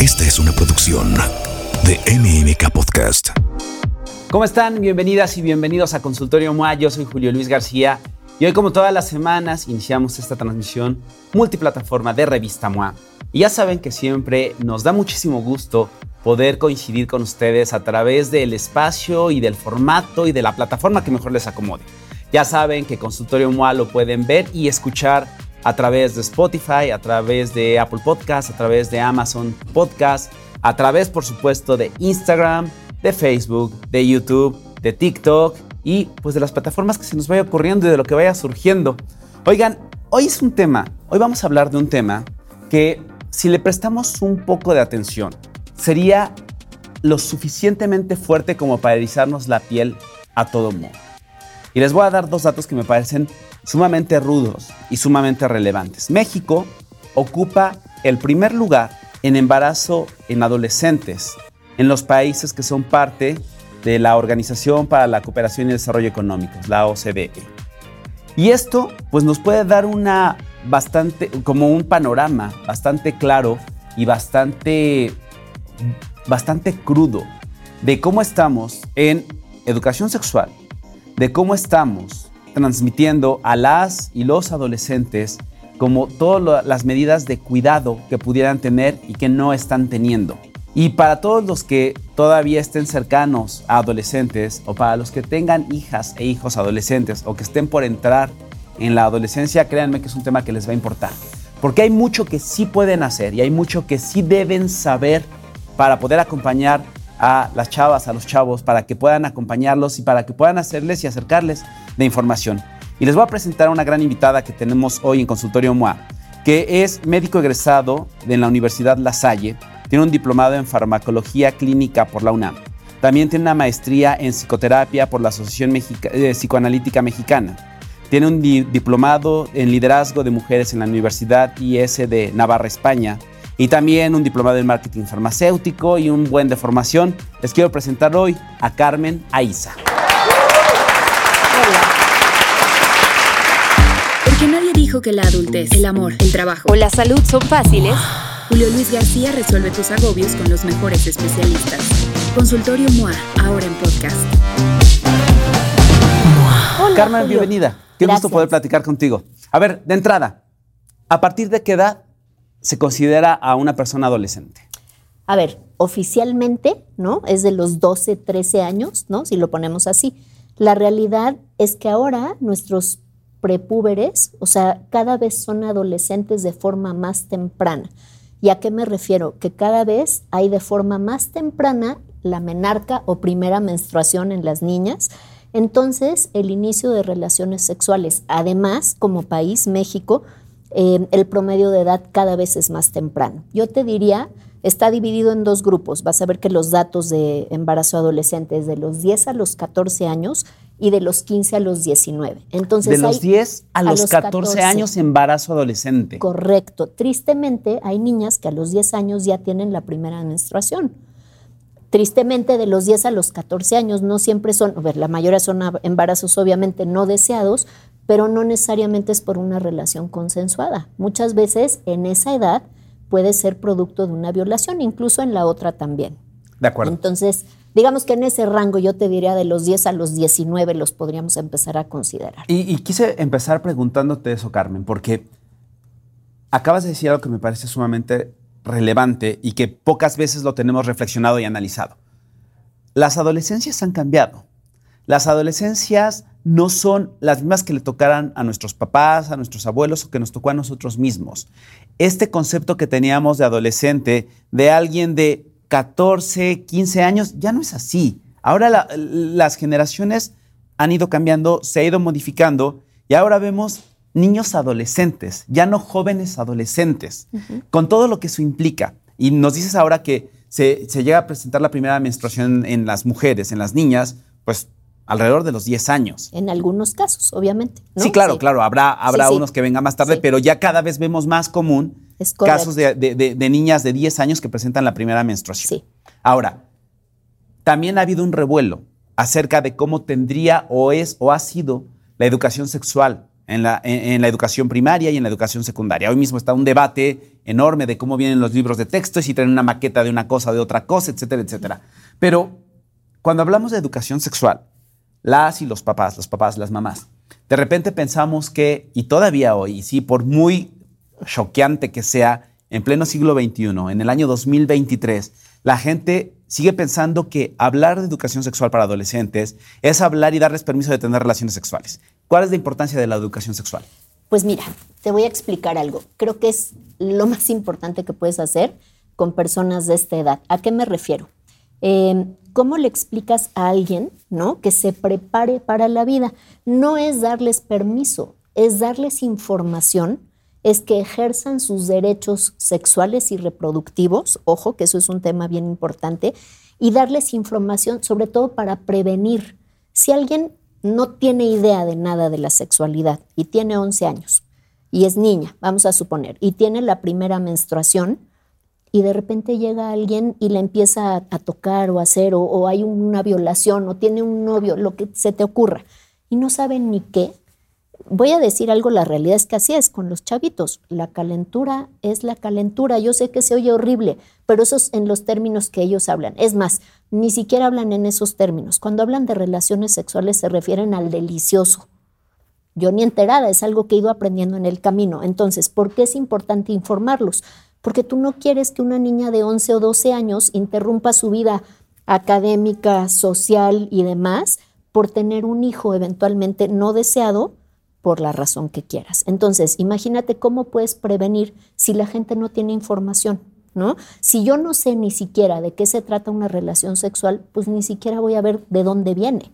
Esta es una producción de MMK Podcast. ¿Cómo están? Bienvenidas y bienvenidos a Consultorio MOA. Yo soy Julio Luis García y hoy, como todas las semanas, iniciamos esta transmisión multiplataforma de Revista MOA. Y ya saben que siempre nos da muchísimo gusto poder coincidir con ustedes a través del espacio y del formato y de la plataforma que mejor les acomode. Ya saben que Consultorio MOA lo pueden ver y escuchar a través de Spotify, a través de Apple Podcasts, a través de Amazon Podcasts, a través, por supuesto, de Instagram, de Facebook, de YouTube, de TikTok y pues de las plataformas que se nos vaya ocurriendo y de lo que vaya surgiendo. Oigan, hoy es un tema, hoy vamos a hablar de un tema que si le prestamos un poco de atención, sería lo suficientemente fuerte como para erizarnos la piel a todo mundo. Y les voy a dar dos datos que me parecen sumamente rudos y sumamente relevantes. México ocupa el primer lugar en embarazo en adolescentes en los países que son parte de la Organización para la Cooperación y el Desarrollo Económico, la OCDE. Y esto pues nos puede dar una bastante como un panorama bastante claro y bastante bastante crudo de cómo estamos en educación sexual, de cómo estamos transmitiendo a las y los adolescentes como todas las medidas de cuidado que pudieran tener y que no están teniendo. Y para todos los que todavía estén cercanos a adolescentes o para los que tengan hijas e hijos adolescentes o que estén por entrar en la adolescencia, créanme que es un tema que les va a importar. Porque hay mucho que sí pueden hacer y hay mucho que sí deben saber para poder acompañar a las chavas, a los chavos, para que puedan acompañarlos y para que puedan hacerles y acercarles de información. Y les voy a presentar a una gran invitada que tenemos hoy en Consultorio MOA, que es médico egresado de la Universidad La Salle, tiene un diplomado en farmacología clínica por la UNAM. También tiene una maestría en psicoterapia por la Asociación eh, Psicoanalítica Mexicana. Tiene un diplomado en liderazgo de mujeres en la Universidad IS de Navarra, España y también un diplomado en marketing farmacéutico y un buen de formación. Les quiero presentar hoy a Carmen Aiza. Porque nadie dijo que la adultez, el amor, el trabajo o la salud son fáciles. Julio Luis García resuelve tus agobios con los mejores especialistas. Consultorio MOA, ahora en podcast. Carmen, bienvenida. Qué gusto poder platicar contigo. A ver, de entrada, ¿a partir de qué edad se considera a una persona adolescente? A ver, oficialmente, ¿no? Es de los 12, 13 años, ¿no? Si lo ponemos así. La realidad es que ahora nuestros prepúberes, o sea, cada vez son adolescentes de forma más temprana. ¿Y a qué me refiero? Que cada vez hay de forma más temprana la menarca o primera menstruación en las niñas. Entonces, el inicio de relaciones sexuales, además, como país, México, eh, el promedio de edad cada vez es más temprano. Yo te diría, está dividido en dos grupos. Vas a ver que los datos de embarazo adolescente es de los 10 a los 14 años y de los 15 a los 19. Entonces, de los 10 a, los 14, años embarazo adolescente. Correcto. Tristemente, hay niñas que a los 10 años ya tienen la primera menstruación. Tristemente, de los 10 a los 14 años no siempre son, a ver, la mayoría son embarazos obviamente no deseados, pero no necesariamente es por una relación consensuada. Muchas veces en esa edad puede ser producto de una violación, incluso en la otra también. De acuerdo. Entonces, digamos que en ese rango yo te diría de los 10 a los 19 los podríamos empezar a considerar. Y, quise empezar preguntándote eso, Carmen, porque acabas de decir algo que me parece sumamente relevante y que pocas veces lo tenemos reflexionado y analizado. Las adolescencias han cambiado. Las adolescencias no son las mismas que le tocaran a nuestros papás, a nuestros abuelos o que nos tocó a nosotros mismos. Este concepto que teníamos de adolescente, de alguien de 14, 15 años, ya no es así. Ahora las generaciones han ido cambiando, se ha ido modificando y ahora vemos niños adolescentes, ya no jóvenes adolescentes, con todo lo que eso implica. Y nos dices ahora que se, se llega a presentar la primera menstruación en las mujeres, en las niñas, pues alrededor de los 10 años. En algunos casos, obviamente. Sí, claro, claro. Habrá, habrá unos que vengan más tarde, pero ya cada vez vemos más común casos de, niñas de 10 años que presentan la primera menstruación. Sí. Ahora, también ha habido un revuelo acerca de cómo tendría o es o ha sido la educación sexual en la, en la, educación primaria y en la educación secundaria. Hoy mismo está un debate enorme de cómo vienen los libros de texto y si traen una maqueta de una cosa, de otra cosa, etcétera, etcétera. Pero cuando hablamos de educación sexual, las y los papás, los papás, las mamás, de repente pensamos que, y todavía hoy, sí, por muy choqueante que sea, en pleno siglo XXI, en el año 2023, la gente sigue pensando que hablar de educación sexual para adolescentes es hablar y darles permiso de tener relaciones sexuales. ¿Cuál es la importancia de la educación sexual? Pues mira, te voy a explicar algo. Creo que es lo más importante que puedes hacer con personas de esta edad. ¿A qué me refiero? Eh, ¿Cómo le explicas a alguien ¿no? que se prepare para la vida? No es darles permiso, es darles información es que ejerzan sus derechos sexuales y reproductivos, ojo que eso es un tema bien importante, y darles información sobre todo para prevenir. Si alguien no tiene idea de nada de la sexualidad y tiene 11 años y es niña, vamos a suponer, y tiene la primera menstruación, y de repente llega alguien y la empieza a, tocar o a hacer, o, o hay una violación, o tiene un novio, lo que se te ocurra, y no saben ni qué, voy a decir algo, la realidad es que así es con los chavitos. La calentura es la calentura. Yo sé que se oye horrible, pero eso es en los términos que ellos hablan. Es más, ni siquiera hablan en esos términos. Cuando hablan de relaciones sexuales se refieren al delicioso. Yo ni enterada, es algo que he ido aprendiendo en el camino. Entonces, ¿por qué es importante informarlos? Porque tú no quieres que una niña de 11 o 12 años interrumpa su vida académica, social y demás por tener un hijo eventualmente no deseado por la razón que quieras. Entonces, imagínate cómo puedes prevenir si la gente no tiene información, ¿no? Si yo no sé ni siquiera de qué se trata una relación sexual, pues ni siquiera voy a ver de dónde viene.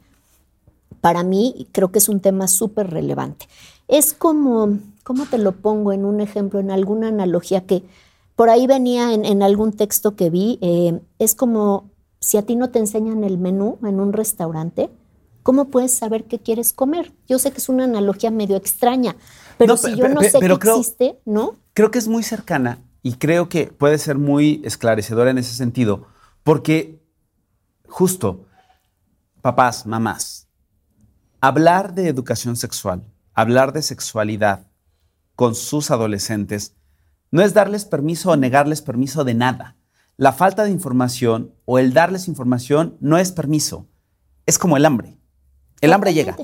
Para mí creo que es un tema súper relevante. Es como, ¿cómo te lo pongo en un ejemplo, en alguna analogía que por ahí venía en, algún texto que vi? Eh, es como si a ti no te enseñan el menú en un restaurante, ¿cómo puedes saber qué quieres comer? Yo sé que es una analogía medio extraña, pero si yo no sé qué existe, ¿no? Creo que es muy cercana y creo que puede ser muy esclarecedora en ese sentido, porque justo, papás, mamás, hablar de educación sexual, hablar de sexualidad con sus adolescentes, no es darles permiso o negarles permiso de nada. La falta de información o el darles información no es permiso, es como el hambre. El hambre llega.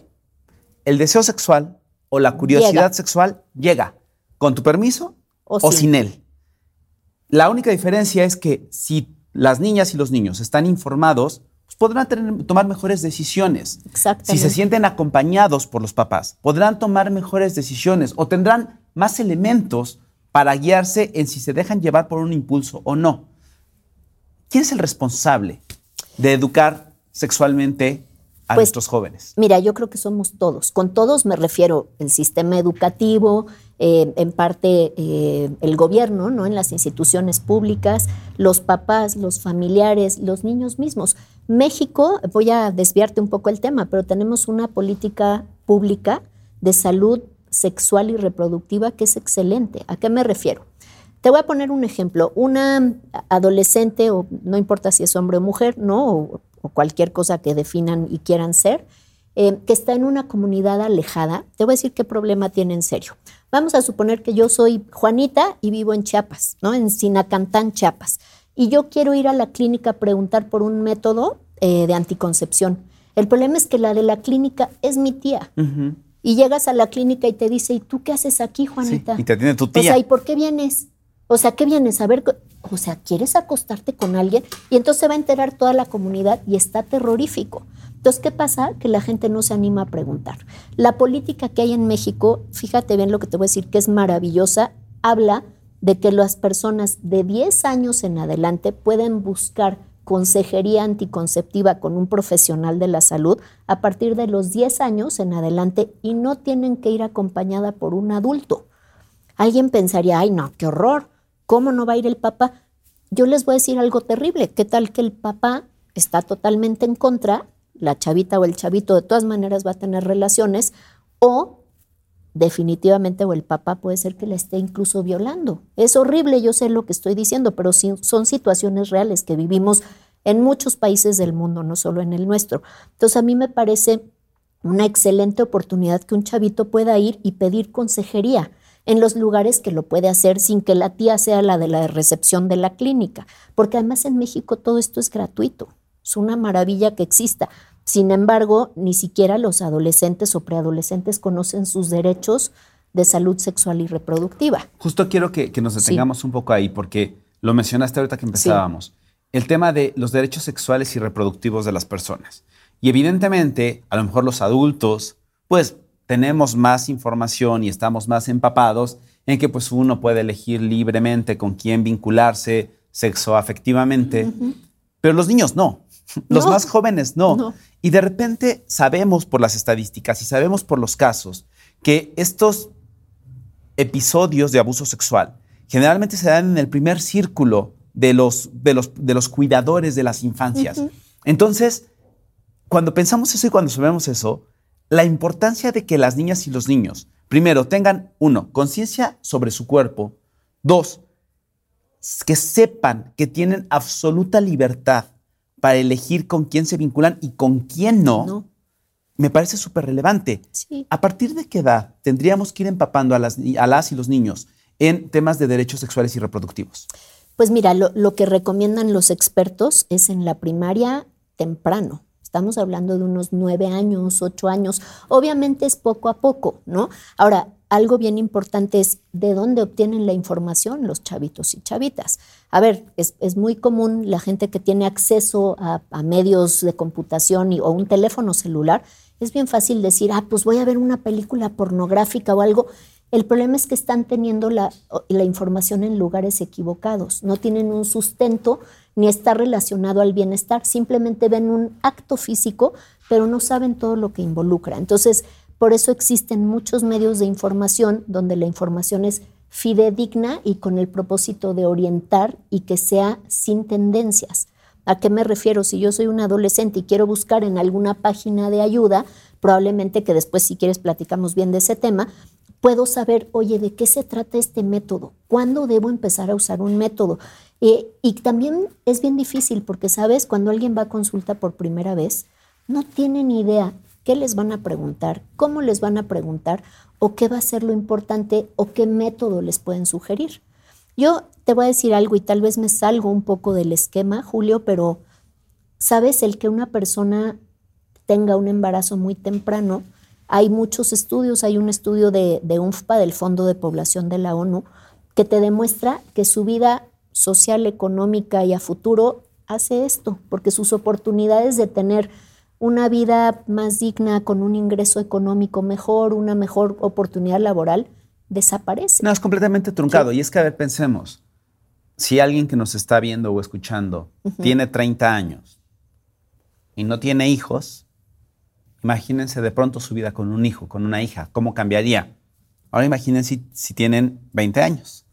El deseo sexual o la curiosidad sexual llega con tu permiso o, sin. él. La única diferencia es que si las niñas y los niños están informados, pues podrán tomar mejores decisiones. Si se sienten acompañados por los papás, podrán tomar mejores decisiones o tendrán más elementos para guiarse en si se dejan llevar por un impulso o no. ¿Quién es el responsable de educar sexualmente a pues, nuestros jóvenes? Mira, yo creo que somos todos. Con todos me refiero el sistema educativo, eh, en parte eh, el gobierno, ¿no? En las instituciones públicas, los papás, los familiares, los niños mismos. México, voy a desviarte un poco el tema, pero tenemos una política pública de salud sexual y reproductiva que es excelente. ¿A qué me refiero? Te voy a poner un ejemplo. Una adolescente, o no importa si es hombre o mujer, ¿no? o cualquier cosa que definan y quieran ser, eh, que está en una comunidad alejada, te voy a decir qué problema tiene en serio. Vamos a suponer que yo soy Juanita y vivo en Chiapas, ¿no? En Sinacantán, Chiapas. Y yo quiero ir a la clínica a preguntar por un método eh, de anticoncepción. El problema es que la de la clínica es mi tía. Y llegas a la clínica y te dice, ¿y tú qué haces aquí, Juanita? y te atiende tu tía. O sea, ¿y por qué vienes? O sea, ¿qué vienes a ver? O sea, ¿quieres acostarte con alguien? Y entonces se va a enterar toda la comunidad y está terrorífico. Entonces, ¿qué pasa? Que la gente no se anima a preguntar. La política que hay en México, fíjate bien lo que te voy a decir, que es maravillosa, habla de que las personas de 10 años en adelante pueden buscar consejería anticonceptiva con un profesional de la salud a partir de los 10 años en adelante y no tienen que ir acompañada por un adulto. Alguien pensaría, ay no, qué horror, ¿Cómo no va a ir el papá? Yo les voy a decir algo terrible. ¿Qué tal que el papá está totalmente en contra? La chavita o el chavito de todas maneras va a tener relaciones o definitivamente o el papá puede ser que le esté incluso violando. Es horrible, yo sé lo que estoy diciendo, pero son situaciones reales que vivimos en muchos países del mundo, no solo en el nuestro. Entonces a mí me parece una excelente oportunidad que un chavito pueda ir y pedir consejería en los lugares que lo puede hacer sin que la tía sea la de la recepción de la clínica, porque además en México todo esto es gratuito, es una maravilla que exista. Sin embargo, ni siquiera los adolescentes o preadolescentes conocen sus derechos de salud sexual y reproductiva. Justo quiero que, nos detengamos un poco ahí, porque lo mencionaste ahorita que empezábamos. El tema de los derechos sexuales y reproductivos de las personas. Y evidentemente, a lo mejor los adultos, pues tenemos más información y estamos más empapados en que pues uno puede elegir libremente con quién vincularse sexoafectivamente, pero los niños no. Los más jóvenes no. Y de repente sabemos por las estadísticas y sabemos por los casos que estos episodios de abuso sexual generalmente se dan en el primer círculo de los, de los, de los cuidadores de las infancias. Entonces, cuando pensamos eso y cuando sabemos eso, la importancia de que las niñas y los niños, primero, tengan, uno, conciencia sobre su cuerpo, dos, que sepan que tienen absoluta libertad para elegir con quién se vinculan y con quién no, me parece súper relevante. ¿A partir de qué edad tendríamos que ir empapando a las, a las y los niños en temas de derechos sexuales y reproductivos? Pues mira, lo que recomiendan los expertos es en la primaria temprano. Estamos hablando de unos nueve años, ocho años. Obviamente es poco a poco, ¿no? Ahora, algo bien importante es de dónde obtienen la información los chavitos y chavitas. A ver, es, muy común la gente que tiene acceso a, medios de computación o un teléfono celular. Es bien fácil decir, ah, pues voy a ver una película pornográfica o algo el problema es que están teniendo la, información en lugares equivocados, no tienen un sustento ni está relacionado al bienestar, simplemente ven un acto físico, pero no saben todo lo que involucra. Entonces, por eso existen muchos medios de información donde la información es fidedigna y con el propósito de orientar y que sea sin tendencias. ¿A qué me refiero? Si yo soy un adolescente y quiero buscar en alguna página de ayuda, probablemente que después si quieres platicamos bien de ese tema, puedo saber, oye, ¿de qué se trata este método? ¿Cuándo debo empezar a usar un método? Eh, y también es bien difícil porque, ¿sabes? Cuando alguien va a consulta por primera vez, no tiene ni idea qué les van a preguntar, cómo les van a preguntar o qué va a ser lo importante o qué método les pueden sugerir. Yo te voy a decir algo y tal vez me salgo un poco del esquema, Julio, pero sabes, el que una persona tenga un embarazo muy temprano hay muchos estudios, hay un estudio de, UNFPA, del Fondo de Población de la ONU, que te demuestra que su vida social, económica y a futuro hace esto, porque sus oportunidades de tener una vida más digna, con un ingreso económico mejor, una mejor oportunidad laboral, desaparecen. No, es completamente truncado. Y es que, a ver, pensemos, si alguien que nos está viendo o escuchando tiene 30 años y no tiene hijos, Imagínense de pronto su vida con un hijo, con una hija, ¿cómo cambiaría? Ahora imagínense si, tienen 20 años.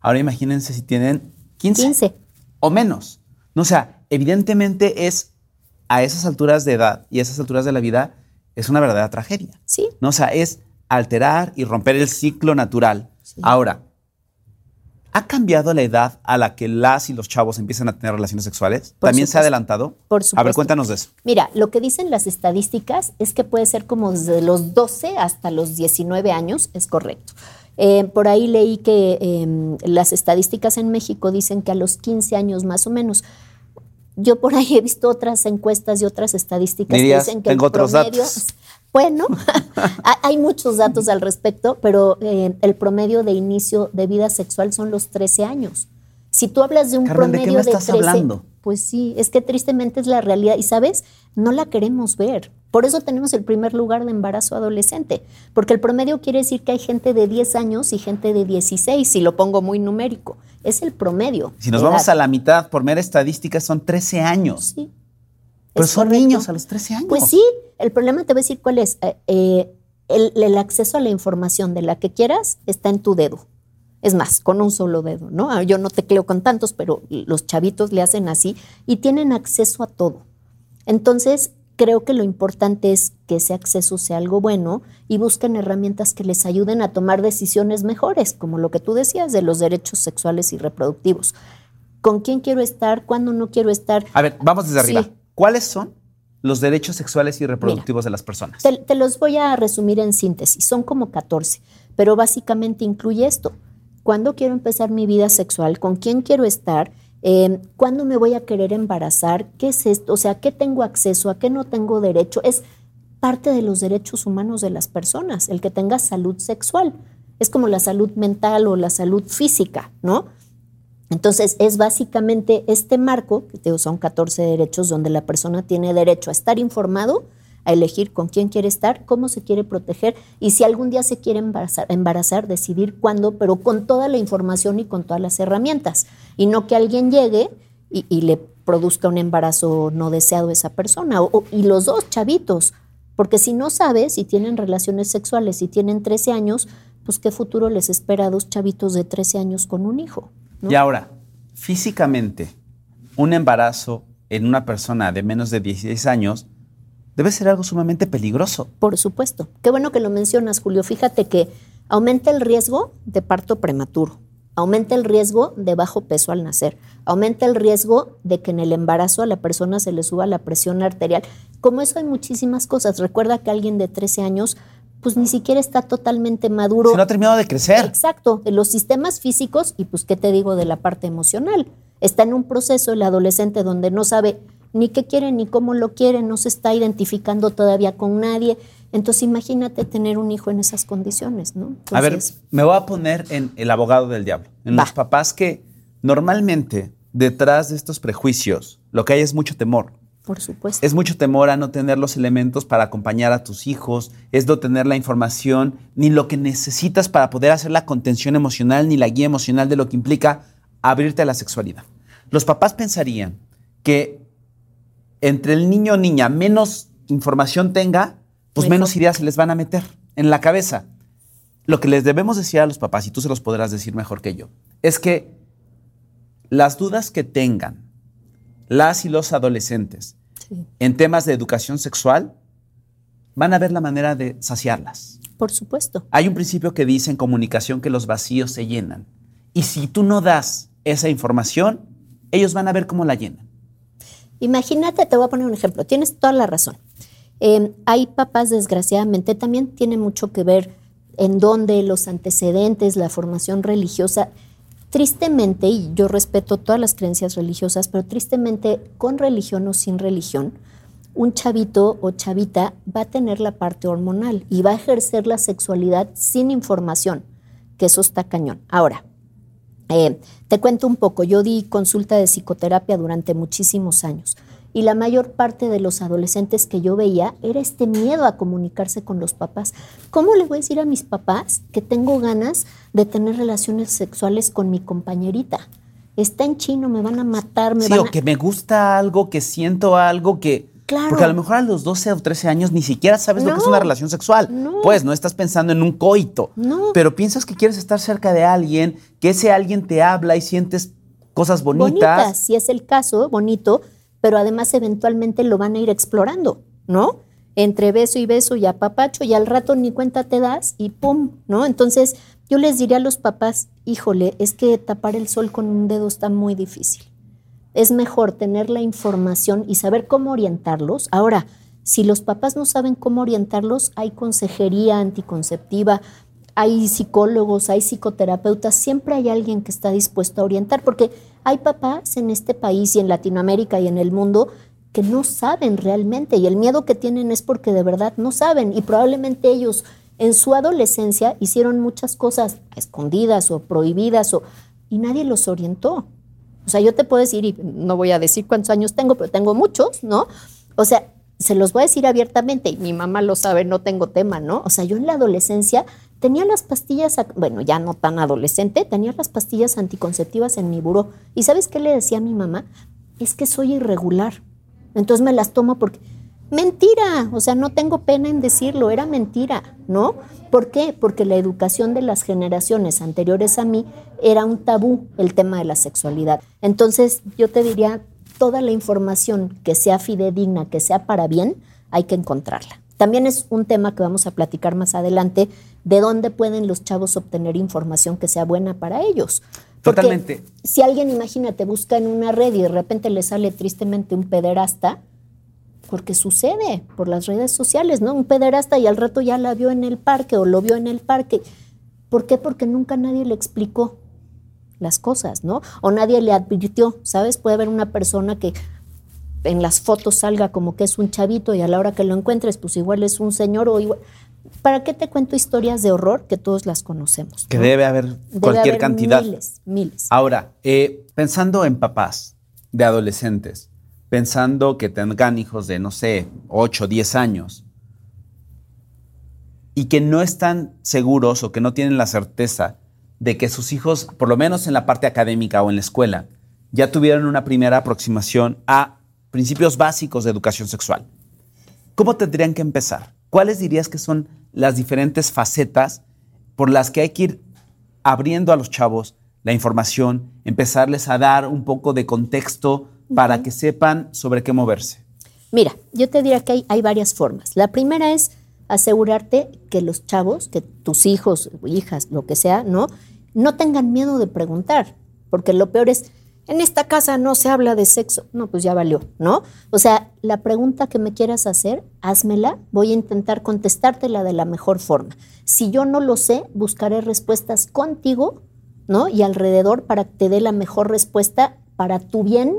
Ahora imagínense si tienen 15, 15. o menos. No, o sea, evidentemente es a esas alturas de edad y a esas alturas de la vida es una verdadera tragedia. Sí. No, o sea, es alterar y romper el ciclo natural. Ahora, ¿Ha cambiado la edad a la que las y los chavos empiezan a tener relaciones sexuales? ¿También se ha adelantado? Por supuesto. A ver, cuéntanos de eso. Mira, lo que dicen las estadísticas es que puede ser como desde los 12 hasta los 19 años, es correcto. Eh, por ahí leí que em, las estadísticas en México dicen que a los 15 años más o menos. Yo por ahí he visto otras encuestas y otras estadísticas que dicen que tengo otros datos. Bueno, hay muchos datos al respecto, pero eh, el promedio de inicio de vida sexual son los 13 años. Si tú hablas de un promedio ¿de, qué estás hablando? pues sí, es que tristemente es la realidad y sabes, no la queremos ver. Por eso tenemos el primer lugar de embarazo adolescente, porque el promedio quiere decir que hay gente de 10 años y gente de 16, si lo pongo muy numérico. Es el promedio. Si nos vamos a la mitad, por mera estadística, son 13 años. Sí. Pero son niños a los 13 años. Pues sí, el problema te voy a decir cuál es. Eh, eh, el, acceso a la información de la que quieras está en tu dedo. Es más, con un solo dedo, ¿no? Ah, yo no te tecleo con tantos, pero los chavitos le hacen así y tienen acceso a todo. Entonces, creo que lo importante es que ese acceso sea algo bueno y busquen herramientas que les ayuden a tomar decisiones mejores, como lo que tú decías de los derechos sexuales y reproductivos. ¿Con quién quiero estar? ¿Cuándo no quiero estar? A ver, vamos desde arriba. ¿Cuáles son los derechos sexuales y reproductivos de las personas? Te, te los voy a resumir en síntesis, son como 14, pero básicamente incluye esto. ¿Cuándo quiero empezar mi vida sexual? ¿Con quién quiero estar? Eh, ¿Cuándo me voy a querer embarazar? ¿Qué es esto? O sea, ¿qué tengo acceso? ¿A qué no tengo derecho? Es parte de los derechos humanos de las personas, el que tenga salud sexual. Es como la salud mental o la salud física, ¿no? Entonces, es básicamente este marco, que son 14 derechos, donde la persona tiene derecho a estar informado, a elegir con quién quiere estar, cómo se quiere proteger y si algún día se quiere embarazar, embarazar, decidir cuándo, pero con toda la información y con todas las herramientas. Y no que alguien llegue y, le produzca un embarazo no deseado a esa persona. y los dos chavitos, porque si no sabes, si tienen relaciones sexuales, si tienen 13 años, pues qué futuro les espera a dos chavitos de 13 años con un hijo. Y ahora, físicamente, un embarazo en una persona de menos de 16 años debe ser algo sumamente peligroso. Por supuesto. Qué bueno que lo mencionas, Julio. Fíjate que aumenta el riesgo de parto prematuro, aumenta el riesgo de bajo peso al nacer, aumenta el riesgo de que en el embarazo a la persona se le suba la presión arterial. Como eso hay muchísimas cosas. Recuerda que alguien de 13 años pues ni siquiera está totalmente maduro. Se no ha terminado de crecer. Exacto, de los sistemas físicos y pues qué te digo de la parte emocional. Está en un proceso el adolescente donde no sabe ni qué quiere ni cómo lo quiere, no se está identificando todavía con nadie. Entonces imagínate tener un hijo en esas condiciones, ¿no? a ver, me voy a poner en el abogado del diablo, en los papás que normalmente detrás de estos prejuicios lo que hay es mucho temor. Por supuesto. Es mucho temor a no tener los elementos para acompañar a tus hijos, es no tener la información ni lo que necesitas para poder hacer la contención emocional ni la guía emocional de lo que implica abrirte a la sexualidad. Los papás pensarían que entre el niño o niña menos información tenga, pues menos ideas se les van a meter en la cabeza. Lo que les debemos decir a los papás, y tú se los podrás decir mejor que yo, es que las dudas que tengan las y los adolescentes en temas de educación sexual, van a ver la manera de saciarlas. Por supuesto. Hay un principio que dice en comunicación que los vacíos se llenan. Y si tú no das esa información, ellos van a ver cómo la llenan. Imagínate, te voy a poner un ejemplo, tienes toda la razón. Em, hay papás, desgraciadamente, también tiene mucho que ver en dónde los antecedentes, la formación religiosa, tristemente, y yo respeto todas las creencias religiosas, pero tristemente, con religión o sin religión, un chavito o chavita va a tener la parte hormonal y va a ejercer la sexualidad sin información, que eso está cañón. Ahora, eh, te cuento un poco, yo di consulta de psicoterapia durante muchísimos años y la mayor parte de los adolescentes que yo veía era este miedo a comunicarse con los papás. ¿Cómo le voy a decir a mis papás que tengo ganas de tener relaciones sexuales con mi compañerita? Está en chino, me van a matar, me sí, van o que me gusta algo, que siento algo, que porque a lo mejor a los 12 o 13 años ni siquiera sabes lo que es una relación sexual. Pues no estás pensando en un coito. Pero piensas que quieres estar cerca de alguien, que ese alguien te habla y sientes cosas bonitas. Bonitas, si es el caso, bonito, pero además eventualmente lo van a ir explorando, ¿no? Entre beso y beso y apapacho y al rato ni cuenta te das y pum, ¿no? Entonces yo les diría a los papás, híjole, es que tapar el sol con un dedo está muy difícil es mejor tener la información y saber cómo orientarlos. Ahora, si los papás no saben cómo orientarlos, hay consejería anticonceptiva, hay psicólogos, hay psicoterapeutas, siempre hay alguien que está dispuesto a orientar, porque hay papás en este país y en Latinoamérica y en el mundo que no saben realmente y el miedo que tienen es porque de verdad no saben y probablemente ellos en su adolescencia hicieron muchas cosas escondidas o prohibidas o, y nadie los orientó. O sea, yo te puedo decir, y no voy a decir cuántos años tengo, pero tengo muchos, ¿no? O sea, se los voy a decir abiertamente, y mi mamá lo sabe, no tengo tema, ¿no? O sea, yo en la adolescencia tenía las pastillas, bueno, ya no tan adolescente, tenía las pastillas anticonceptivas en mi buró. ¿Y sabes qué le decía a mi mamá? Es que soy irregular. Entonces me las tomo porque Mentira, o sea, no tengo pena en decirlo, era mentira, ¿no? ¿Por qué? Porque la educación de las generaciones anteriores a mí era un tabú el tema de la sexualidad. Entonces, yo te diría, toda la información que sea fidedigna, que sea para bien, hay que encontrarla. También es un tema que vamos a platicar más adelante, de dónde pueden los chavos obtener información que sea buena para ellos. Totalmente. Si alguien, imagínate, busca en una red y de repente le sale tristemente un pederasta, Porque sucede por las redes sociales, ¿no? Un pederasta y al rato ya la vio en el parque o lo vio en el parque. ¿Por qué? Porque nunca nadie le explicó las cosas, ¿no? O nadie le advirtió, ¿sabes? Puede haber una persona que en las fotos salga como que es un chavito y a la hora que lo encuentres, pues igual es un señor o igual. ¿Para qué te cuento historias de horror que todos las conocemos? Que debe haber cualquier cantidad. Miles, miles. Ahora, eh, pensando en papás de adolescentes, pensando que tengan hijos de, no sé, 8, 10 años, y que no están seguros o que no tienen la certeza de que sus hijos, por lo menos en la parte académica o en la escuela, ya tuvieron una primera aproximación a principios básicos de educación sexual. ¿Cómo tendrían que empezar? ¿Cuáles dirías que son las diferentes facetas por las que hay que ir abriendo a los chavos la información, empezarles a dar un poco de contexto para que sepan sobre qué moverse? Mira, yo te diría que hay, hay varias formas. La primera es asegurarte que los chavos, que tus hijos, hijas, lo que sea, ¿no? No tengan miedo de preguntar, porque lo peor es, en esta casa no se habla de sexo. No, pues ya valió, ¿no? O sea, la pregunta que me quieras hacer, házmela, voy a intentar contestártela de la mejor forma. Si yo no lo sé, buscaré respuestas contigo, ¿no? Y alrededor para que te dé la mejor respuesta para tu bien,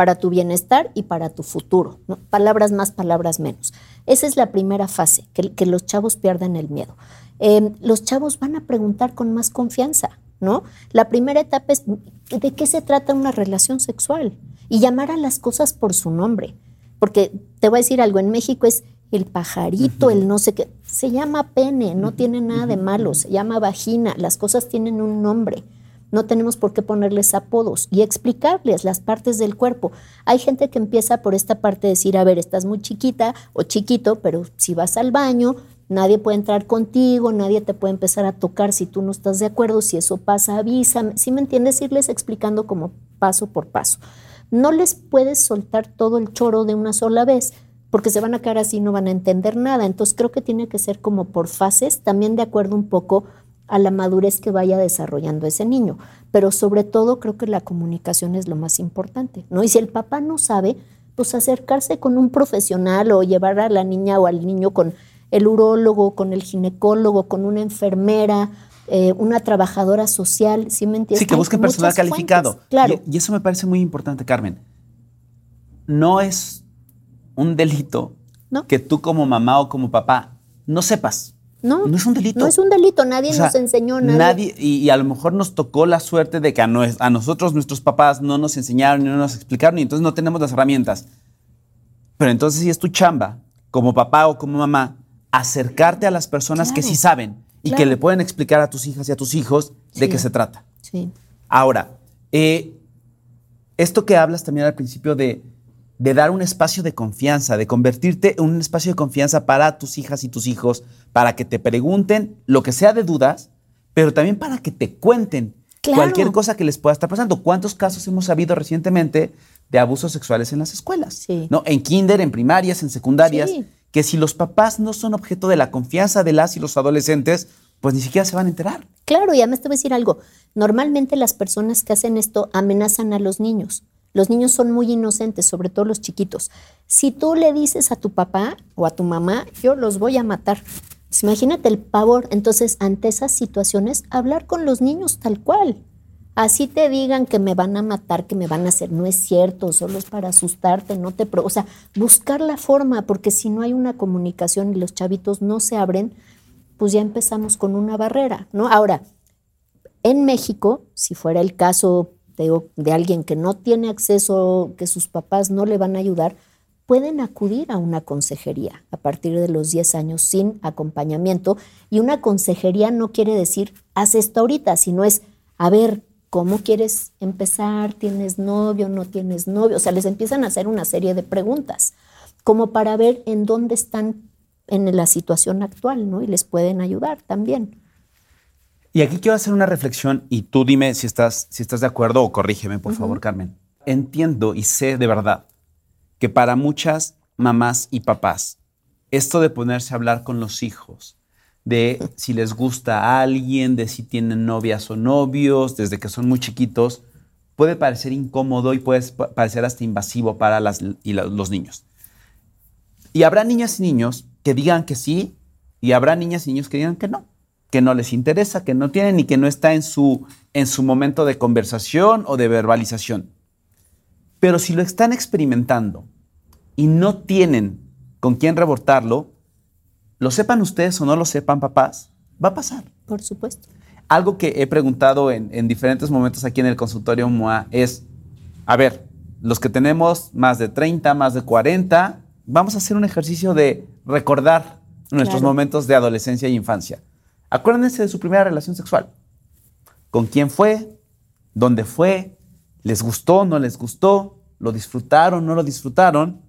para tu bienestar y para tu futuro. Palabras más, palabras menos. Esa es la primera fase, que, los chavos pierdan el miedo. Em, los chavos van a preguntar con más confianza, ¿no? La primera etapa es de qué se trata una relación sexual y llamar a las cosas por su nombre. Porque te voy a decir algo, en México es el pajarito, el no sé qué. Se llama pene, no tiene nada de malo, se llama vagina, las cosas tienen un nombre. No tenemos por qué ponerles apodos y explicarles las partes del cuerpo. Hay gente que empieza por esta parte de decir, a ver, estás muy chiquita o chiquito, pero si vas al baño, nadie puede entrar contigo, nadie te puede empezar a tocar si tú no estás de acuerdo, si eso pasa, avísame. Si me entiendes? Irles explicando como paso por paso. No les puedes soltar todo el choro de una sola vez, porque se van a quedar así, no van a entender nada. Entonces creo que tiene que ser como por fases, también de acuerdo un poco a la madurez que vaya desarrollando ese niño. Pero sobre todo creo que la comunicación es lo más importante, ¿no? Y si el papá no sabe, pues acercarse con un profesional o llevar a la niña o al niño con el urólogo, con el ginecólogo, con una enfermera, eh, una trabajadora social, ¿sí me entiendes? Sí, que busquen personal calificado. claro. Y, y, eso me parece muy importante, Carmen. No es un delito que tú como mamá o como papá no sepas. No, no es un delito. No es un delito, nadie nos enseñó nada. Nadie, y, a lo mejor nos tocó la suerte de que a, nosotros, nuestros papás, no nos enseñaron, no nos explicaron, y entonces no tenemos las herramientas. Pero entonces si es tu chamba, como papá o como mamá, acercarte a las personas que sí saben y que le pueden explicar a tus hijas y a tus hijos de qué se trata. Sí. Ahora, eh, esto que hablas también al principio de de dar un espacio de confianza, de convertirte en un espacio de confianza para tus hijas y tus hijos, para que te pregunten lo que sea de dudas, pero también para que te cuenten cualquier cosa que les pueda estar pasando. ¿Cuántos casos hemos sabido recientemente de abusos sexuales en las escuelas? ¿No? En kinder, en primarias, en secundarias, que si los papás no son objeto de la confianza de las y los adolescentes, pues ni siquiera se van a enterar. Claro, y además te voy a decir algo. Normalmente las personas que hacen esto amenazan a los niños. Los niños son muy inocentes, sobre todo los chiquitos. Si tú le dices a tu papá o a tu mamá, yo los voy a matar. Pues imagínate el pavor. Entonces, ante esas situaciones, hablar con los niños tal cual. Así te digan que me van a matar, que me van a hacer, no es cierto, solo es para asustarte, no te... o sea, buscar la forma, porque si no hay una comunicación y los chavitos no se abren, pues ya empezamos con una barrera, ¿no? Ahora, en México, si fuera el caso de, alguien que no tiene acceso, que sus papás no le van a ayudar, pueden acudir a una consejería a partir de los 10 años sin acompañamiento. Y una consejería no quiere decir, haz esto ahorita, sino es, a ver, ¿cómo quieres empezar? ¿Tienes novio? ¿No tienes novio? O sea, les empiezan a hacer una serie de preguntas, como para ver en dónde están en la situación actual, ¿no? Y les pueden ayudar también. Y aquí quiero hacer una reflexión y tú dime si estás, si estás de acuerdo o corrígeme, por favor, Carmen. Entiendo y sé de verdad que para muchas mamás y papás, esto de ponerse a hablar con los hijos, de si les gusta a alguien, de si tienen novias o novios, desde que son muy chiquitos, puede parecer incómodo y puede parecer hasta invasivo para los niños. Y habrá niñas y niños que digan que sí y habrá niñas y niños que digan que no, que no les interesa, que no tienen y que no está en su, en su momento de conversación o de verbalización. Pero si lo están experimentando y no tienen con quién reportarlo, lo sepan ustedes o no lo sepan papás, va a pasar. Por supuesto. Algo que he preguntado en, en diferentes momentos aquí en el consultorio MOA es, a ver, los que tenemos más de 30, más de 40, vamos a hacer un ejercicio de recordar nuestros Claro. momentos de adolescencia e infancia. Acuérdense de su primera relación sexual. ¿Con quién fue? ¿Dónde fue? ¿Les gustó? ¿No les gustó? ¿Lo disfrutaron? ¿No lo disfrutaron?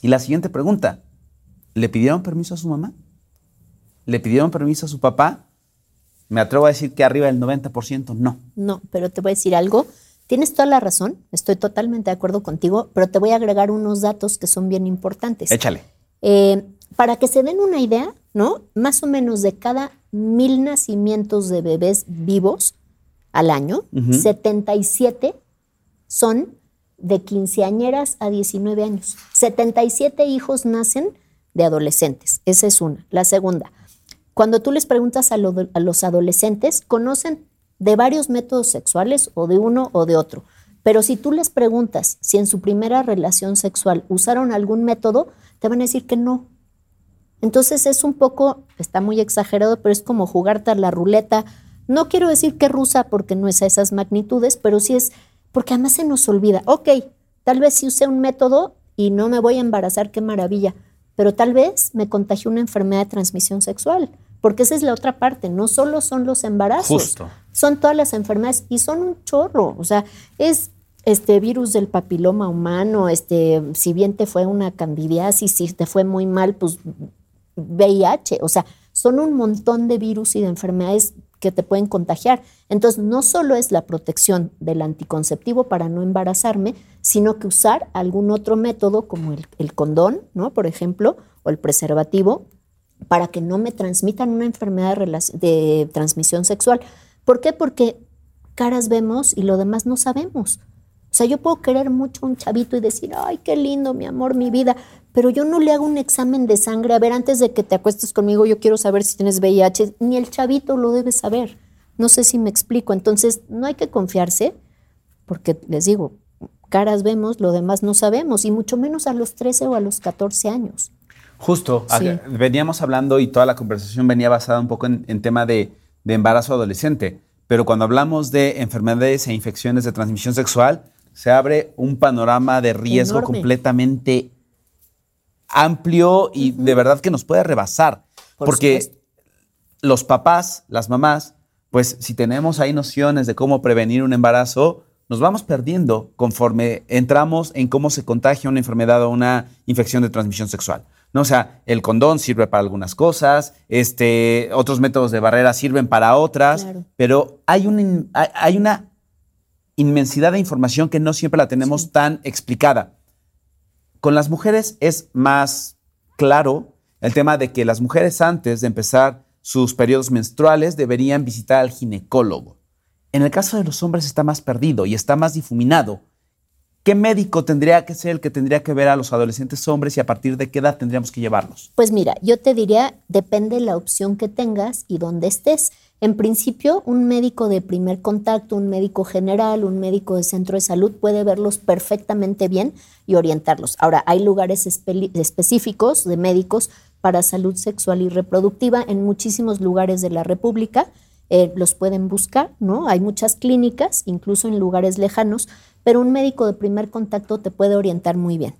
Y la siguiente pregunta, ¿le pidieron permiso a su mamá? ¿Le pidieron permiso a su papá? Me atrevo a decir que arriba del 90% no. No, pero te voy a decir algo. Tienes toda la razón, estoy totalmente de acuerdo contigo, pero te voy a agregar unos datos que son bien importantes. Échale. Eh, para que se den una idea, ¿no? Más o menos de cada mil nacimientos de bebés vivos al año, 77 son de quinceañeras a 19 años. 77 hijos nacen de adolescentes. Esa es una. La segunda, cuando tú les preguntas a, lo- a los adolescentes, conocen de varios métodos sexuales o de uno o de otro. Pero si tú les preguntas si en su primera relación sexual usaron algún método, te van a decir que no. Entonces es un poco, está muy exagerado, pero es como jugarte a la ruleta. No quiero decir que rusa porque no es a esas magnitudes, pero sí es, porque además se nos olvida. Ok, tal vez si usé un método y no me voy a embarazar, qué maravilla, pero tal vez me contagió una enfermedad de transmisión sexual, porque esa es la otra parte, no solo son los embarazos, Justo. son todas las enfermedades y son un chorro, o sea, es este virus del papiloma humano, este, si bien te fue una candidiasis, si te fue muy mal, pues VIH, o sea, son un montón de virus y de enfermedades que te pueden contagiar. Entonces, no solo es la protección del anticonceptivo para no embarazarme, sino que usar algún otro método como el, condón, ¿no? Por ejemplo, o el preservativo, para que no me transmitan una enfermedad de, de transmisión sexual. ¿Por qué? Porque caras vemos y lo demás no sabemos. O sea, yo puedo querer mucho a un chavito y decir, ay, qué lindo, mi amor, mi vida, pero yo no le hago un examen de sangre. A ver, antes de que te acuestes conmigo, yo quiero saber si tienes VIH. Ni el chavito lo debe saber. No sé si me explico. Entonces, no hay que confiarse, porque les digo, caras vemos, lo demás no sabemos, y mucho menos a los 13 o a los 14 años. Justo, Sí. veníamos hablando y toda la conversación venía basada un poco en, en tema de, de embarazo adolescente, pero cuando hablamos de enfermedades e infecciones de transmisión sexual, se abre un panorama de riesgo Enorme. completamente amplio y de verdad que nos puede rebasar, Por porque supuesto. los papás, las mamás, pues si tenemos ahí nociones de cómo prevenir un embarazo, nos vamos perdiendo conforme entramos en cómo se contagia una enfermedad o una infección de transmisión sexual. ¿no? O sea, el condón sirve para algunas cosas, este, otros métodos de barrera sirven para otras, Claro. pero hay hay- hay una inmensidad de información que no siempre la tenemos tan explicada. Con las mujeres es más claro el tema de que las mujeres antes de empezar sus periodos menstruales deberían visitar al ginecólogo. En el caso de los hombres está más perdido y está más difuminado. ¿Qué médico tendría que ser el que tendría que ver a los adolescentes hombres y a partir de qué edad tendríamos que llevarlos? Pues mira, yo te diría, depende la opción que tengas y dónde estés. En principio, un médico de primer contacto, un médico general, un médico de centro de salud puede verlos perfectamente bien y orientarlos. Ahora, hay lugares espe- específicos de médicos para salud sexual y reproductiva en muchísimos lugares de la República. eh, los pueden buscar, ¿no? Hay muchas clínicas, incluso en lugares lejanos, pero un médico de primer contacto te puede orientar muy bien.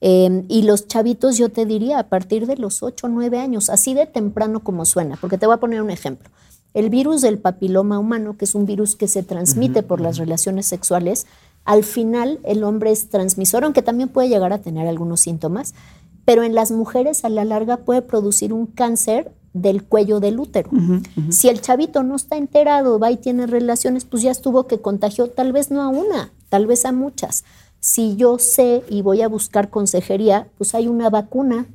Eh, y los chavitos, yo te diría, a partir de los 8 o 9 años, así de temprano como suena, porque te voy a poner un ejemplo. El virus del papiloma humano, que es un virus que se transmite por las relaciones sexuales, al final el hombre es transmisor, aunque también puede llegar a tener algunos síntomas, pero en las mujeres a la larga puede producir un cáncer del cuello del útero. Si el chavito no está enterado, va y tiene relaciones, pues ya estuvo que contagió tal vez no a una, tal vez a muchas. Si yo sé y voy a buscar consejería, pues hay una vacuna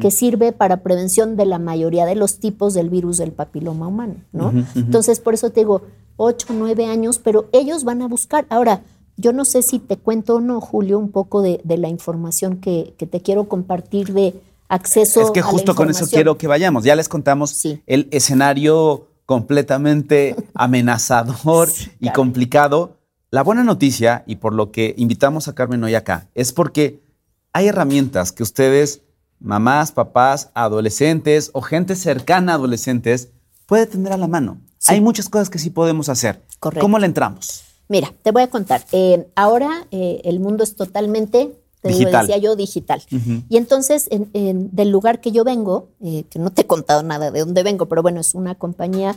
que sirve para prevención de la mayoría de los tipos del virus del papiloma humano, ¿no? Entonces, por eso te digo, 8, 9 años, pero ellos van a buscar. Ahora, yo no sé si te cuento o no, Julio, un poco de, de la información que, que, te quiero compartir de acceso Es que justo con eso quiero que vayamos. Ya les contamos Sí. el escenario completamente amenazador Sí, y complicado. La buena noticia, y por lo que invitamos a Carmen hoy acá, es porque hay herramientas que ustedes, mamás, papás, adolescentes o gente cercana a adolescentes, puede tener a la mano. Sí. Hay muchas cosas que sí podemos hacer. Correcto. ¿Cómo le entramos? Mira, te voy a contar. Eh, ahora eh, el mundo es totalmente, te digo, Digital. decía yo, digital. Y entonces, en- en- del lugar que yo vengo, eh, que no te he contado nada de dónde vengo, pero bueno, es una compañía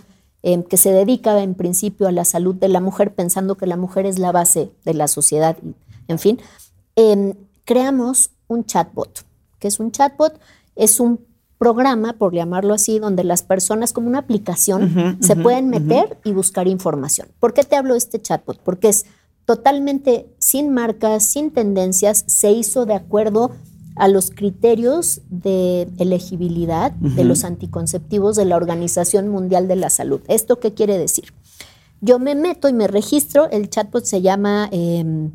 que se dedica en principio a la salud de la mujer, pensando que la mujer es la base de la sociedad, en fin. Creamos un chatbot. ¿Qué es un chatbot? Es un programa, por llamarlo así, donde las personas, como una aplicación, se pueden meter y buscar información. ¿Por qué te hablo de este chatbot? Porque es totalmente sin marcas, sin tendencias, se hizo de acuerdo a los criterios de elegibilidad de los anticonceptivos de la Organización Mundial de la Salud. ¿Esto qué quiere decir? Yo me meto y me registro, el chatbot se llama em,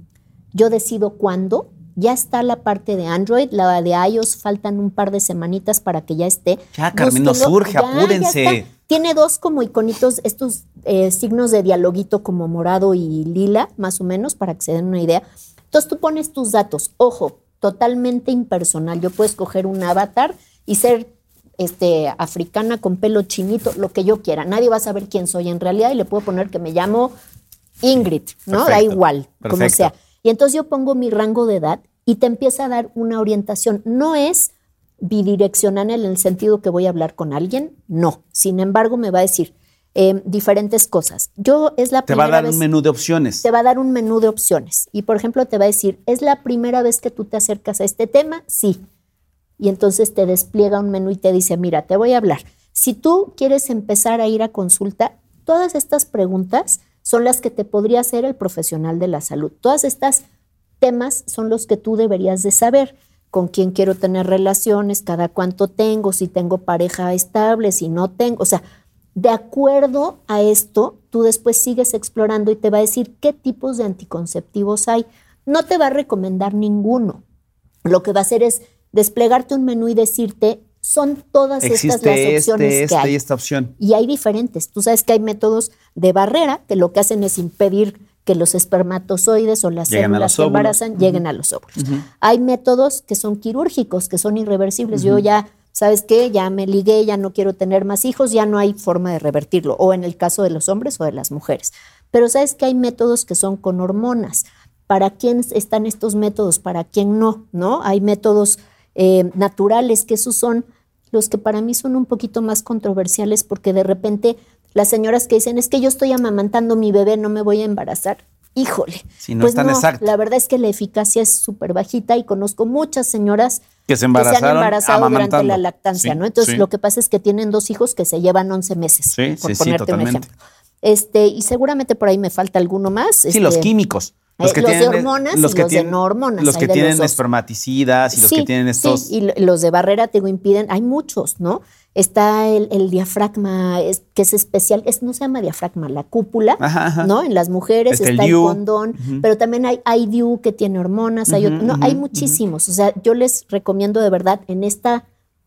Yo decido cuándo. Ya está la parte de Android, la de iOS faltan un par de semanitas para que ya esté. Ya, Carmen, nos Búsquenlo. urge, apúrense. está. Tiene dos como iconitos, estos eh, signos de dialoguito como morado y lila, más o menos, para que se den una idea. Entonces tú pones tus datos, ojo, totalmente impersonal. Yo puedo escoger un avatar y ser este, africana con pelo chinito, lo que yo quiera. Nadie va a saber quién soy en realidad y le puedo poner que me llamo Ingrid, ¿no? Da Perfecto, igual, como sea. Y entonces yo pongo mi rango de edad y te empieza a dar una orientación. No es bidireccional en el sentido que voy a hablar con alguien, no. Sin embargo, me va a decir eh, diferentes cosas. Yo es la Te va a primera dar vez un menú de opciones. te va a dar un menú de opciones. Y por ejemplo, te va a decir, ¿es la primera vez que tú te acercas a este tema? Sí. Y entonces te despliega un menú y te dice, mira, te voy a hablar. Si tú quieres empezar a ir a consulta, todas estas preguntas son las que te podría hacer el profesional de la salud. Todas estas temas son los que tú deberías de saber. Con quién quiero tener relaciones, cada cuánto tengo, si tengo pareja estable, si no tengo. O sea, de acuerdo a esto, tú después sigues explorando y te va a decir qué tipos de anticonceptivos hay. No te va a recomendar ninguno. Lo que va a hacer es desplegarte un menú y decirte, son todas estas las Existe opciones este, que este hay. y esta opción. Y hay diferentes. Tú sabes que hay métodos de barrera que lo que hacen es impedir que los espermatozoides o las células que embarazan lleguen a los óvulos. Hay métodos que son quirúrgicos, que son irreversibles. Yo ya, ¿sabes qué? Ya me ligué, ya no quiero tener más hijos, ya no hay forma de revertirlo, o en el caso de los hombres o de las mujeres. Pero ¿sabes que hay métodos que son con hormonas? ¿Para quién están estos métodos? ¿Para quién no? ¿No? Hay métodos eh, naturales, que esos son los que para mí son un poquito más controversiales porque de repente las señoras que dicen es que yo estoy amamantando mi bebé, no me voy a embarazar. Híjole. Sí, no pues no, exacto. La verdad es que la eficacia es súper bajita y conozco muchas señoras Que se se han embarazado durante la lactancia, Sí, ¿no? Entonces sí. lo que pasa es que tienen dos hijos que se llevan 11 meses, Sí, por sí, sí, ponerte un ejemplo. Este, y seguramente por ahí me falta alguno más. Sí, este, los químicos. Eh, los de hormonas y los de no hormonas, Los hay que tienen los espermaticidas y los Sí, que tienen estos. Sí, y lo- los de barrera te impiden, hay muchos, ¿no? Está el, el diafragma, es- que es especial, es, no se llama diafragma, la cúpula, Ajá, ajá. ¿no? En las mujeres Está el está el, DIU. condón, pero también hay IDU que tiene hormonas, hay, no, hay muchísimos. O sea, yo les recomiendo de verdad, en esta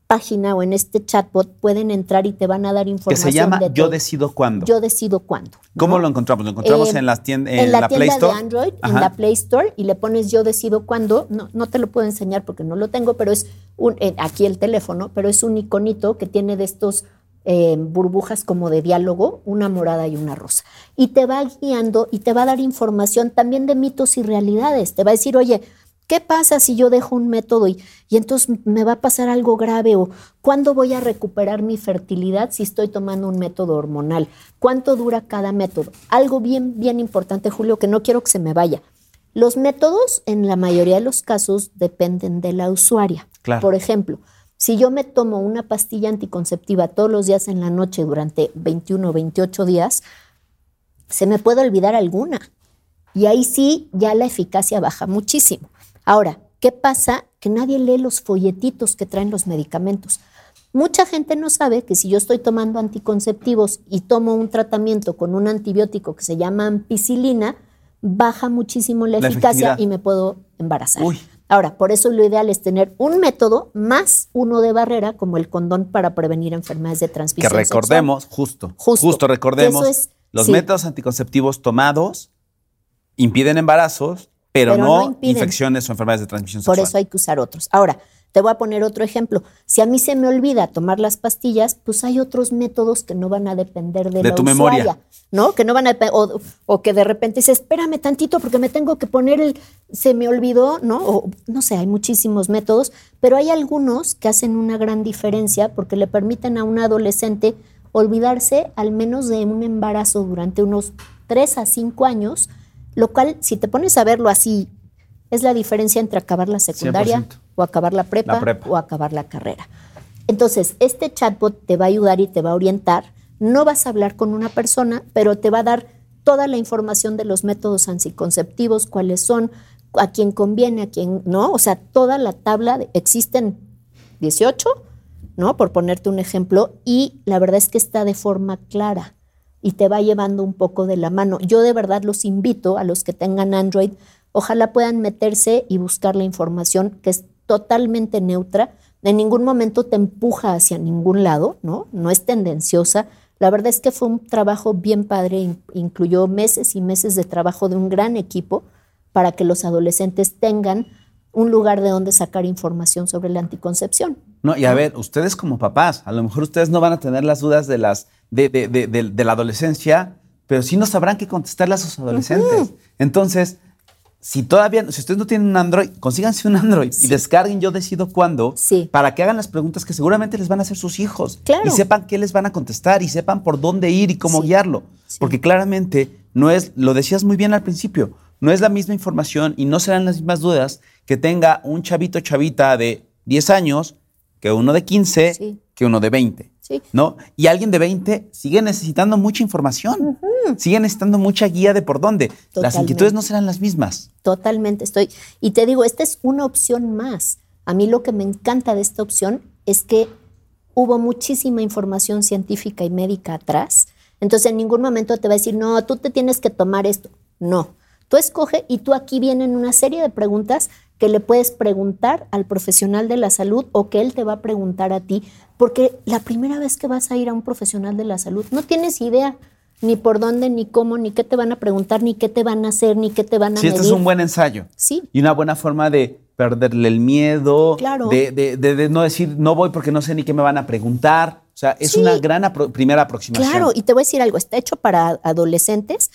página o en este chatbot pueden entrar y te van a dar que información. se llama de Yo decido cuándo. Yo decido cuándo. ¿Cómo lo encontramos? Lo encontramos Eh, en, las tiendas, en, en la, la, tienda Play Store. de Android, en la Play Store, y le pones yo decido cuándo. No, no te lo puedo enseñar porque no lo tengo, pero es un, eh, aquí el teléfono, pero es un iconito que tiene de estos eh, burbujas como de diálogo, una morada y una rosa. Y te va guiando y te va a dar información también de mitos y realidades. Te va a decir, oye, ¿Qué pasa si yo dejo un método y, y entonces me va a pasar algo grave? ¿O cuándo voy a recuperar mi fertilidad si estoy tomando un método hormonal? ¿Cuánto dura cada método? Algo bien, bien importante, Julio, que no quiero que se me vaya. Los métodos, en la mayoría de los casos, dependen de la usuaria. Claro. Por ejemplo, si yo me tomo una pastilla anticonceptiva todos los días en la noche durante 21 o 28 días, se me puede olvidar alguna. Y ahí sí, ya la eficacia baja muchísimo. Ahora, ¿qué pasa? Que nadie lee los folletitos que traen los medicamentos. Mucha gente no sabe que si yo estoy tomando anticonceptivos y tomo un tratamiento con un antibiótico que se llama ampicilina, baja muchísimo la, La eficacia y me puedo embarazar. Uy. Ahora, por eso lo ideal es tener un método más uno de barrera, como el condón para prevenir enfermedades de Que transmisión sexual. recordemos, justo, Justo. justo, recordemos, Que eso es- los sí. métodos anticonceptivos tomados impiden embarazos, pero, Pero no, infecciones o enfermedades de transmisión Por sexual. eso hay que usar otros. Ahora, te voy a poner otro ejemplo. Si a mí se me olvida tomar las pastillas, pues hay otros métodos que no van a depender de, De la tu memoria. usuaria, ¿no? Que no van a o que de repente dices, espérame tantito porque me tengo que poner el se me olvidó, ¿no? O no sé, hay muchísimos métodos, pero hay algunos que hacen una gran diferencia porque le permiten a un adolescente olvidarse al menos de un embarazo durante unos 3 a 5 años, lo cual si te pones a verlo así es la diferencia entre acabar la secundaria 100%. o acabar la prepa, La prepa. o acabar la carrera. Entonces, este chatbot te va a ayudar y te va a orientar. No vas a hablar con una persona, pero te va a dar toda la información de los métodos anticonceptivos, cuáles son, a quién conviene, a quién no. O sea, toda la tabla, de- existen 18, ¿no? Por ponerte un ejemplo, y la verdad es que está de forma clara y te va llevando un poco de la mano. Yo de verdad los invito a los que tengan Android, ojalá puedan meterse y buscar la información que es totalmente neutra, en ningún momento te empuja hacia ningún lado, ¿no? No es tendenciosa. La verdad es que fue un trabajo bien padre, in- incluyó meses y meses de trabajo de un gran equipo para que los adolescentes tengan un lugar de donde sacar información sobre la anticoncepción. No, y a ver, ustedes como papás, a lo mejor ustedes no van a tener las dudas de las de, de- de- de- de la adolescencia, pero sí no sabrán qué contestarle a sus adolescentes. Entonces, si todavía, si ustedes no tienen un Android, consíganse un Android y descarguen Yo Decido Cuándo Sí. para que hagan las preguntas que seguramente les van a hacer sus hijos. Claro. Y sepan qué les van a contestar y sepan por dónde ir y cómo Sí. guiarlo. Porque claramente no es, lo decías muy bien al principio, no es la misma información y no serán las mismas dudas que tenga un chavito chavita de 10 años que uno de 15 Sí. que uno de 20. Sí. ¿No? Y alguien de 20 sigue necesitando mucha información, sigue necesitando mucha guía de por dónde. Las inquietudes no serán las mismas. Totalmente estoy. Y te digo, esta es una opción más. A mí lo que me encanta de esta opción es que hubo muchísima información científica y médica atrás. Entonces en ningún momento te va a decir, no, tú te tienes que tomar esto. No. Tú escoge y tú aquí vienen una serie de preguntas que le puedes preguntar al profesional de la salud o que él te va a preguntar a ti, porque la primera vez que vas a ir a un profesional de la salud no tienes idea ni por dónde, ni cómo, ni qué te van a preguntar, ni qué te van a hacer, ni qué te van a Sí, este es medir. un buen ensayo. Sí. Y una buena forma de perderle el miedo, Claro. de, de- de- de no decir no voy porque no sé ni qué me van a preguntar. O sea, es Sí. una gran apro- primera aproximación. Claro, y te voy a decir algo, está hecho para adolescentes,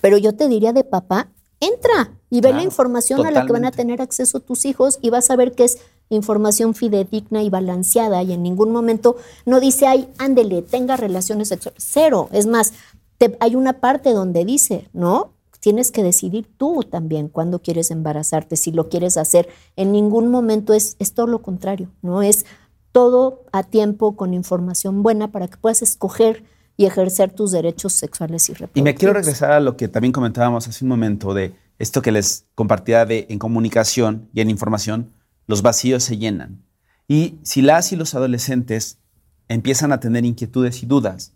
pero yo te diría de papá, entra y ve la información a la que van a tener acceso tus hijos y vas a ver que es información fidedigna y balanceada y en ningún momento no dice, ay, ándele, tenga relaciones sexuales. Cero. Es más, te- hay una parte donde dice, ¿no? Tienes que decidir tú también cuándo quieres embarazarte, si lo quieres hacer. En ningún momento es, es todo lo contrario, ¿no? Es todo a tiempo con información buena para que puedas escoger y ejercer tus derechos sexuales y reproductivos. Y me quiero regresar a lo que también comentábamos hace un momento de esto que les compartía de en comunicación y en información, los vacíos se llenan. Y si las y los adolescentes empiezan a tener inquietudes y dudas,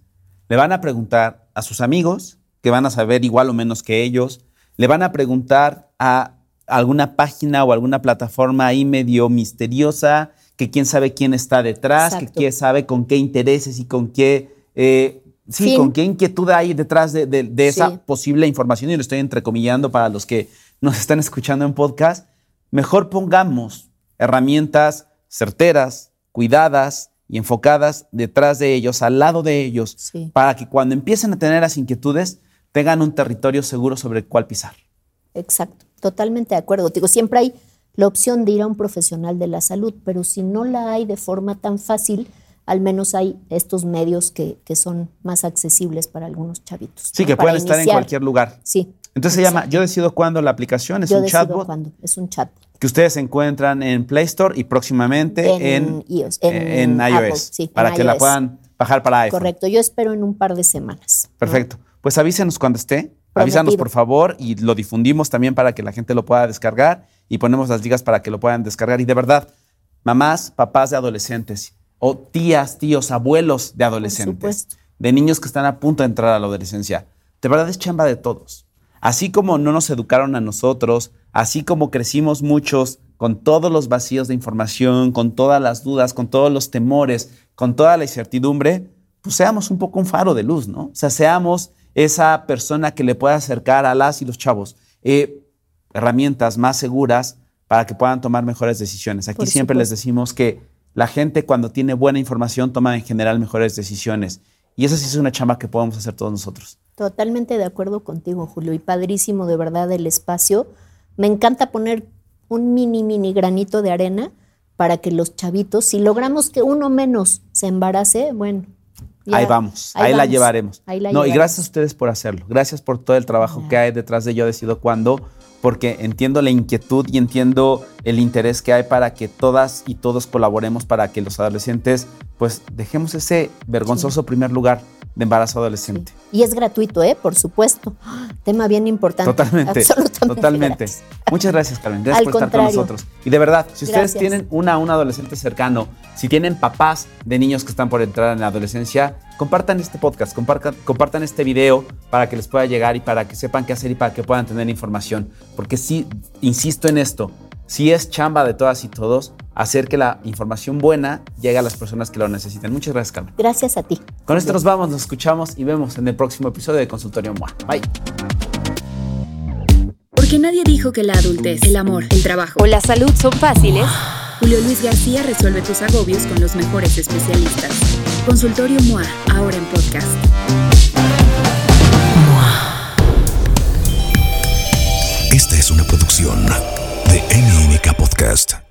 le van a preguntar a sus amigos, que van a saber igual o menos que ellos, le van a preguntar a alguna página o alguna plataforma ahí medio misteriosa, que quién sabe quién está detrás, que quién sabe con qué intereses y con qué, eh, sí, Fin. con qué inquietud hay detrás de, de- de esa Sí. posible información, y lo estoy entrecomillando para los que nos están escuchando en podcast, mejor pongamos herramientas certeras, cuidadas y enfocadas detrás de ellos, al lado de ellos, Sí. para que cuando empiecen a tener las inquietudes, tengan un territorio seguro sobre el cual pisar. Exacto, totalmente de acuerdo. Digo, siempre hay la opción de ir a un profesional de la salud, pero si no la hay de forma tan fácil, al menos hay estos medios que, que son más accesibles para algunos chavitos. Sí, ¿no? que Para pueden estar en iniciar. cualquier lugar. Sí. Entonces se llama Yo decido cuándo la aplicación, es Yo un decido chatbot cuándo. Es un chat. Que ustedes encuentran en Play Store y próximamente en, En iOS, en eh, en Apple, iOS, sí, para que la iOS. puedan bajar para iPhone. Correcto. Yo espero en un par de semanas. ¿no? Perfecto. Pues avísenos cuando esté. Avísanos, por favor, y lo difundimos también para que la gente lo pueda descargar y ponemos las ligas para que lo puedan descargar. Y de verdad, mamás, papás de adolescentes, o tías, tíos, abuelos de adolescentes, de niños que están a punto de entrar a la adolescencia, de verdad es chamba de todos. Así como no nos educaron a nosotros, así como crecimos muchos con todos los vacíos de información, con todas las dudas, con todos los temores, con toda la incertidumbre, pues seamos un poco un faro de luz, ¿no? O sea, seamos esa persona que le pueda acercar a las y los chavos eh, herramientas más seguras para que puedan tomar mejores decisiones. Aquí siempre les decimos que la gente cuando tiene buena información toma en general mejores decisiones. Y esa sí es una chamba que podemos hacer todos nosotros. Totalmente de acuerdo contigo, Julio, y padrísimo de verdad el espacio. Me encanta poner un mini, mini granito de arena para que los chavitos, si logramos que uno menos se embarace, bueno. ahí vamos, ahí, la llevaremos. no, y gracias a ustedes por hacerlo. Gracias por todo el trabajo que hay detrás de Yo Decido Cuándo porque entiendo la inquietud y entiendo el interés que hay para que todas y todos colaboremos para que los adolescentes pues dejemos ese vergonzoso primer lugar de embarazo adolescente. Y es gratuito, ¿eh? Por supuesto. Tema bien importante. Totalmente. Totalmente. Muchas gracias, Carmen. Gracias por estar con nosotros. Y de verdad, si ustedes tienen una un adolescente cercano, si tienen papás de niños que están por entrar en la adolescencia, compartan este podcast, compartan, compartan este video para que les pueda llegar y para que sepan qué hacer y para que puedan tener información. Porque sí, insisto en esto, si es chamba de todas y todos hacer que la información buena llegue a las personas que lo necesitan. Muchas gracias, Carmen. Gracias a ti. Con esto nos vamos, nos escuchamos y vemos en el próximo episodio de Consultorio MOA. Bye. Porque nadie dijo que la adultez, el amor, el trabajo o la salud son fáciles. Julio Luis García resuelve tus agobios con los mejores especialistas. Consultorio MOA, ahora en podcast. Esta es una producción подкаст.